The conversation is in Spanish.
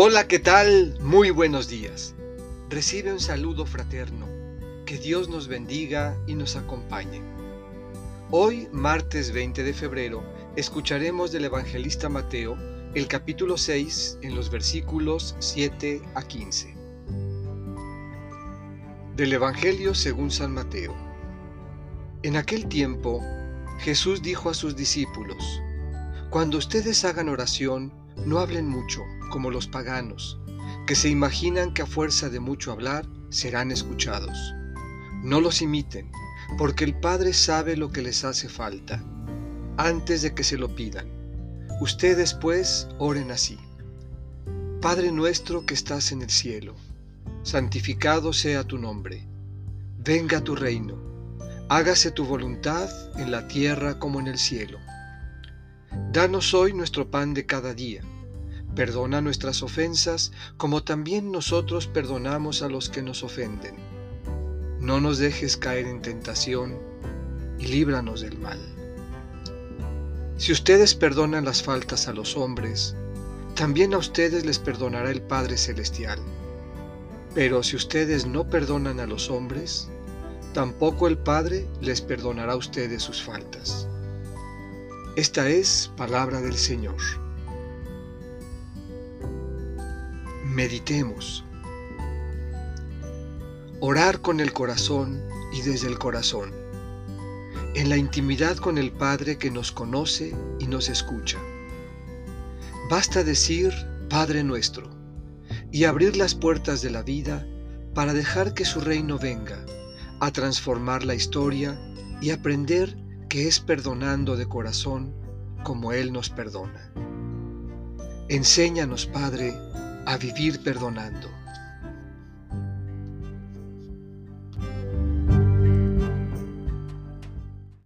Hola, ¿qué tal? Muy buenos días. Recibe un saludo fraterno. Que Dios nos bendiga y nos acompañe. Hoy, martes 20 de febrero, escucharemos del evangelista Mateo el capítulo 6 en los versículos 7 a 15. Del Evangelio según San Mateo. En aquel tiempo, Jesús dijo a sus discípulos, Cuando ustedes hagan oración, no hablen mucho como los paganos, que se imaginan que a fuerza de mucho hablar serán escuchados. No los imiten, porque el Padre sabe lo que les hace falta, antes de que se lo pidan. Ustedes pues oren así. Padre nuestro que estás en el cielo, santificado sea tu nombre. Venga tu reino. Hágase tu voluntad en la tierra como en el cielo. Danos hoy nuestro pan de cada día Perdona nuestras ofensas como también nosotros perdonamos a los que nos ofenden. No nos dejes caer en tentación y líbranos del mal. Si ustedes perdonan las faltas a los hombres, también a ustedes les perdonará el Padre Celestial. Pero si ustedes no perdonan a los hombres, tampoco el Padre les perdonará a ustedes sus faltas. Esta es palabra del Señor. Meditemos. Orar con el corazón y desde el corazón. En la intimidad con el Padre que nos conoce y nos escucha. Basta decir Padre nuestro y abrir las puertas de la vida para dejar que su reino venga a transformar la historia y aprender que es perdonando de corazón como Él nos perdona. Enséñanos, Padre, a vivir perdonando.